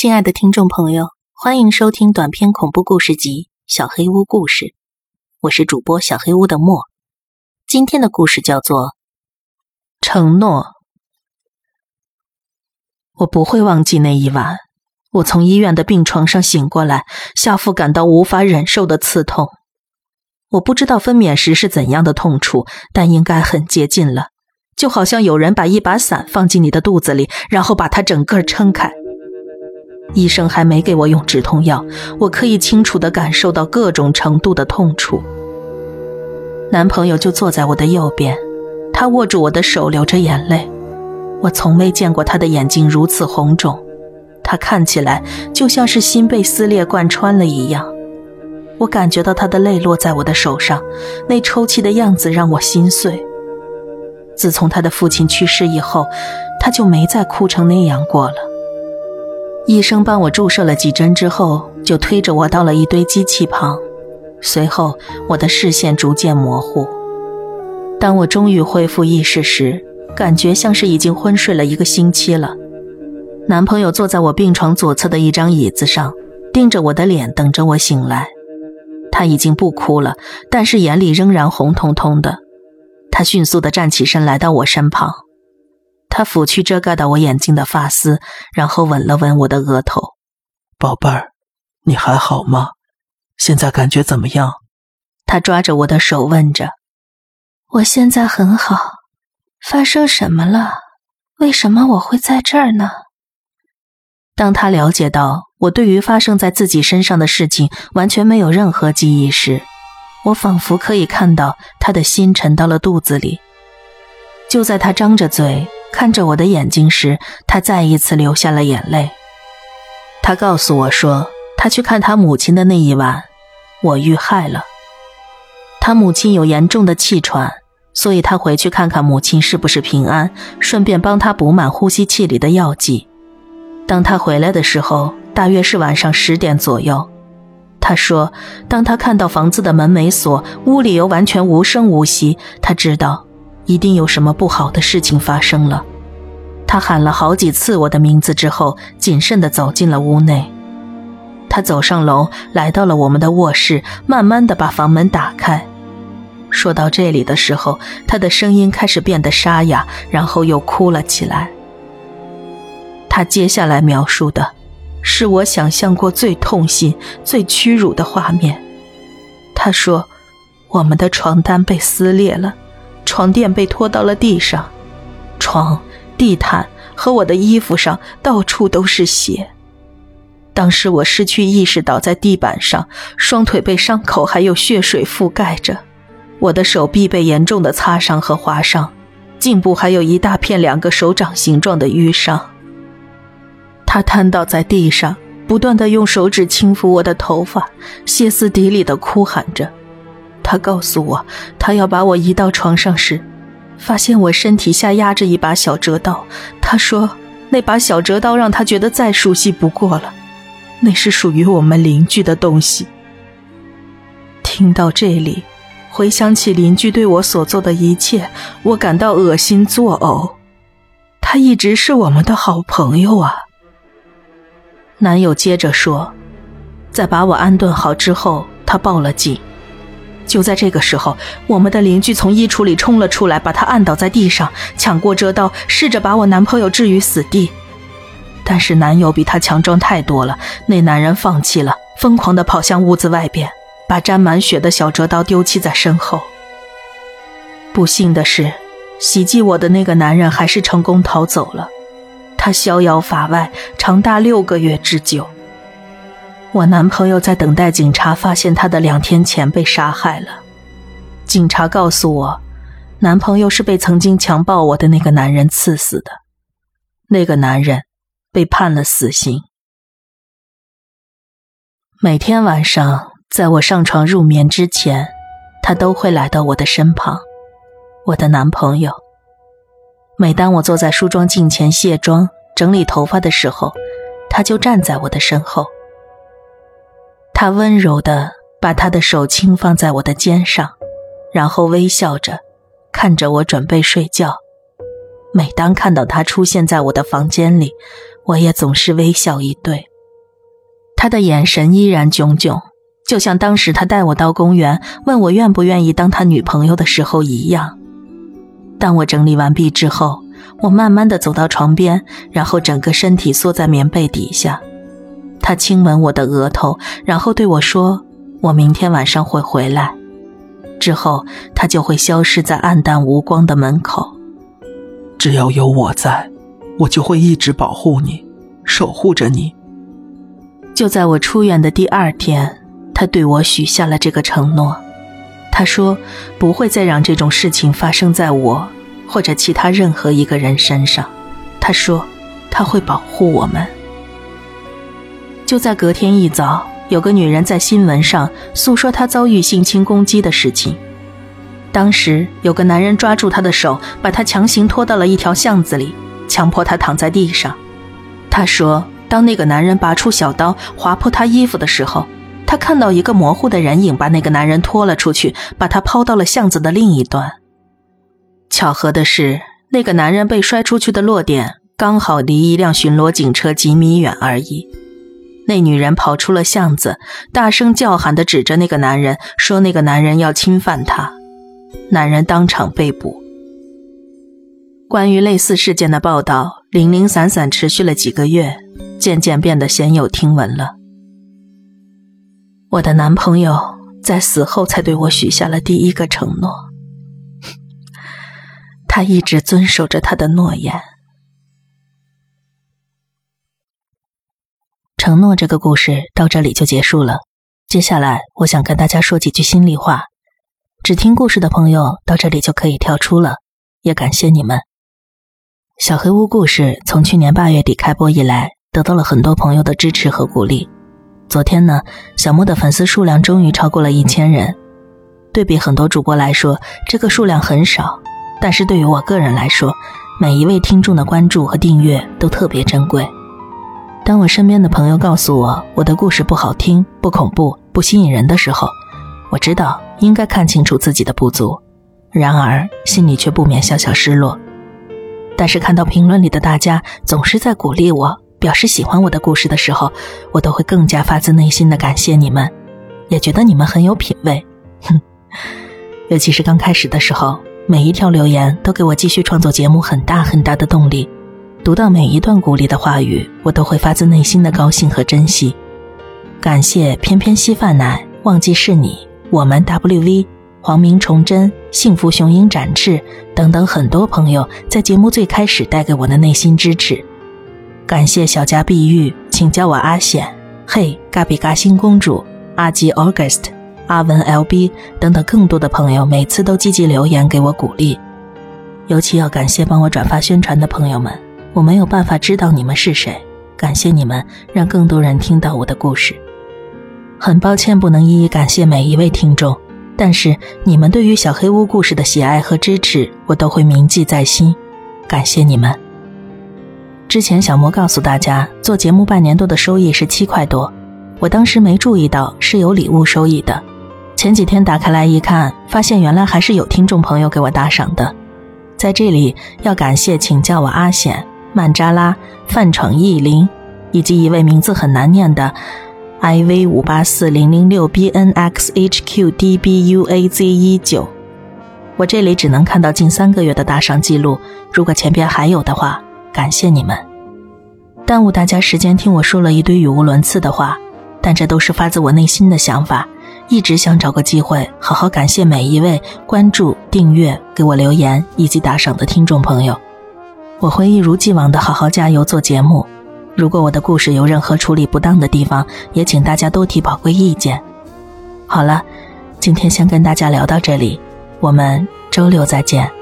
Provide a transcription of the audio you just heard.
亲爱的听众朋友，欢迎收听短篇恐怖故事集《小黑屋故事》，我是主播小黑屋的莫。今天的故事叫做《承诺》。我不会忘记那一晚，我从医院的病床上醒过来，下腹感到无法忍受的刺痛。我不知道分娩时是怎样的痛楚，但应该很接近了，就好像有人把一把伞放进你的肚子里，然后把它整个撑开。医生还没给我用止痛药，我可以清楚地感受到各种程度的痛楚。男朋友就坐在我的右边，他握住我的手，流着眼泪。我从未见过他的眼睛如此红肿，他看起来就像是心被撕裂贯穿了一样。我感觉到他的泪落在我的手上，那抽泣的样子让我心碎。自从他的父亲去世以后，他就没再哭成那样过了。医生帮我注射了几针之后，就推着我到了一堆机器旁。随后，我的视线逐渐模糊。当我终于恢复意识时，感觉像是已经昏睡了一个星期了。男朋友坐在我病床左侧的一张椅子上，盯着我的脸，等着我醒来。他已经不哭了，但是眼里仍然红彤彤的。他迅速地站起身，来到我身旁。他抚去遮盖到我眼睛的发丝，然后吻了吻我的额头。宝贝儿，你还好吗？现在感觉怎么样？他抓着我的手问着。我现在很好。发生什么了？为什么我会在这儿呢？当他了解到我对于发生在自己身上的事情完全没有任何记忆时，我仿佛可以看到他的心沉到了肚子里。就在他张着嘴。看着我的眼睛时，他再一次流下了眼泪。他告诉我说，他去看他母亲的那一晚，我遇害了。他母亲有严重的气喘，所以他回去看看母亲是不是平安，顺便帮他补满呼吸器里的药剂。当他回来的时候，大约是晚上十点左右。他说，当他看到房子的门没锁，屋里又完全无声无息，他知道。一定有什么不好的事情发生了。他喊了好几次我的名字之后，谨慎地走进了屋内。他走上楼，来到了我们的卧室，慢慢地把房门打开。说到这里的时候，他的声音开始变得沙哑，然后又哭了起来。他接下来描述的，是我想象过最痛心、最屈辱的画面。他说：“我们的床单被撕裂了。”床垫被拖到了地上，床、地毯和我的衣服上到处都是血。当时我失去意识，倒在地板上，双腿被伤口还有血水覆盖着，我的手臂被严重的擦伤和划伤，颈部还有一大片两个手掌形状的淤伤。他瘫倒在地上，不断的用手指轻抚我的头发，歇斯底里的哭喊着。他告诉我，他要把我移到床上时，发现我身体下压着一把小折刀。他说，那把小折刀让他觉得再熟悉不过了，那是属于我们邻居的东西。听到这里，回想起邻居对我所做的一切，我感到恶心作呕。他一直是我们的好朋友啊。男友接着说，在把我安顿好之后，他报了警。就在这个时候，我们的邻居从衣橱里冲了出来，把他按倒在地上，抢过折刀，试着把我男朋友置于死地。但是男友比他强壮太多了，那男人放弃了，疯狂地跑向屋子外边，把沾满血的小折刀丢弃在身后。不幸的是，袭击我的那个男人还是成功逃走了，他逍遥法外，长达六个月之久。我男朋友在等待警察发现他的两天前被杀害了。警察告诉我，男朋友是被曾经强暴我的那个男人刺死的。那个男人被判了死刑。每天晚上，在我上床入眠之前，他都会来到我的身旁。我的男朋友。每当我坐在梳妆镜前卸妆、整理头发的时候，他就站在我的身后。他温柔地把他的手轻放在我的肩上，然后微笑着看着我准备睡觉。每当看到他出现在我的房间里，我也总是微笑以对。他的眼神依然炯炯，就像当时他带我到公园，问我愿不愿意当他女朋友的时候一样。当我整理完毕之后，我慢慢的走到床边，然后整个身体缩在棉被底下。他亲吻我的额头，然后对我说：“我明天晚上会回来。”之后，他就会消失在暗淡无光的门口。只要有我在，我就会一直保护你，守护着你。就在我出院的第二天，他对我许下了这个承诺。他说不会再让这种事情发生在我或者其他任何一个人身上。他说他会保护我们。就在隔天一早。有个女人在新闻上诉说她遭遇性侵攻击的事情。当时有个男人抓住她的手，把她强行拖到了一条巷子里，强迫她躺在地上。她说，当那个男人拔出小刀划破她衣服的时候，她看到一个模糊的人影把那个男人拖了出去，把他抛到了巷子的另一端。巧合的是，那个男人被摔出去的落点刚好离一辆巡逻警车几米远而已。那女人跑出了巷子，大声叫喊的指着那个男人，说：“那个男人要侵犯她。”男人当场被捕。关于类似事件的报道零零散散持续了几个月，渐渐变得鲜有听闻了。我的男朋友在死后才对我许下了第一个承诺，他一直遵守着他的诺言。承诺这个故事到这里就结束了。接下来，我想跟大家说几句心里话。只听故事的朋友到这里就可以跳出了，也感谢你们。小黑屋故事从去年八月底开播以来，得到了很多朋友的支持和鼓励。昨天呢，小莫的粉丝数量终于超过了一千人。对比很多主播来说，这个数量很少，但是对于我个人来说，每一位听众的关注和订阅都特别珍贵。当我身边的朋友告诉我我的故事不好听、不恐怖、不吸引人的时候，我知道应该看清楚自己的不足，然而心里却不免小小失落。但是看到评论里的大家总是在鼓励我、表示喜欢我的故事的时候，我都会更加发自内心的感谢你们，也觉得你们很有品味。哼，尤其是刚开始的时候，每一条留言都给我继续创作节目很大很大的动力。读到每一段鼓励的话语，我都会发自内心的高兴和珍惜。感谢偏偏稀饭奶、忘记是你、我们 WV、黄明崇祯、幸福雄鹰展翅等等很多朋友在节目最开始带给我的内心支持。感谢小家碧玉，请叫我阿显、嘿嘎比嘎星公主、阿吉 August、阿文 LB 等等更多的朋友，每次都积极留言给我鼓励。尤其要感谢帮我转发宣传的朋友们。我没有办法知道你们是谁，感谢你们让更多人听到我的故事。很抱歉不能一一感谢每一位听众，但是你们对于小黑屋故事的喜爱和支持，我都会铭记在心。感谢你们。之前小莫告诉大家，做节目半年多的收益是七块多，我当时没注意到是有礼物收益的。前几天打开来一看，发现原来还是有听众朋友给我打赏的。在这里要感谢，请叫我阿显。曼扎拉、范闯意林，以及一位名字很难念的 I V 五八四零零六 B N X H Q D B U A Z 一九，我这里只能看到近三个月的打赏记录。如果前边还有的话，感谢你们，耽误大家时间听我说了一堆语无伦次的话，但这都是发自我内心的想法。一直想找个机会好好感谢每一位关注、订阅、给我留言以及打赏的听众朋友。我会一如既往的好好加油做节目。如果我的故事有任何处理不当的地方，也请大家多提宝贵意见。好了，今天先跟大家聊到这里，我们周六再见。